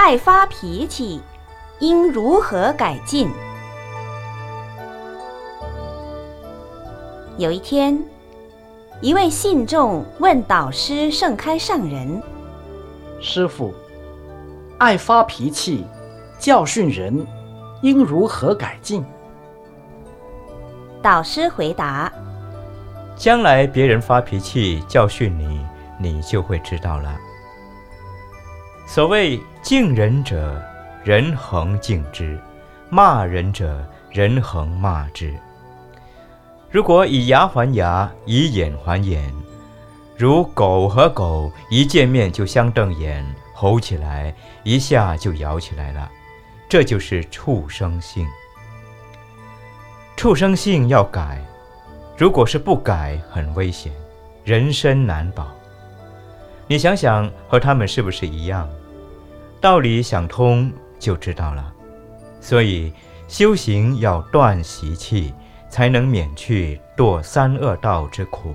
爱发脾气，应如何改进？有一天，一位信众问导师盛开上人：“师傅，爱发脾气，教训人，应如何改进？”导师回答：“将来别人发脾气教训你，你就会知道了。所谓敬人者，人恒敬之；骂人者，人恒骂之。如果以牙还牙，以眼还眼，如狗和狗一见面就相瞪眼，吼起来，一下就咬起来了，这就是畜生性。”畜生性要改，如果是不改，很危险，人身难保。你想想，和他们是不是一样？道理想通就知道了。所以修行要断习气，才能免去堕三恶道之苦。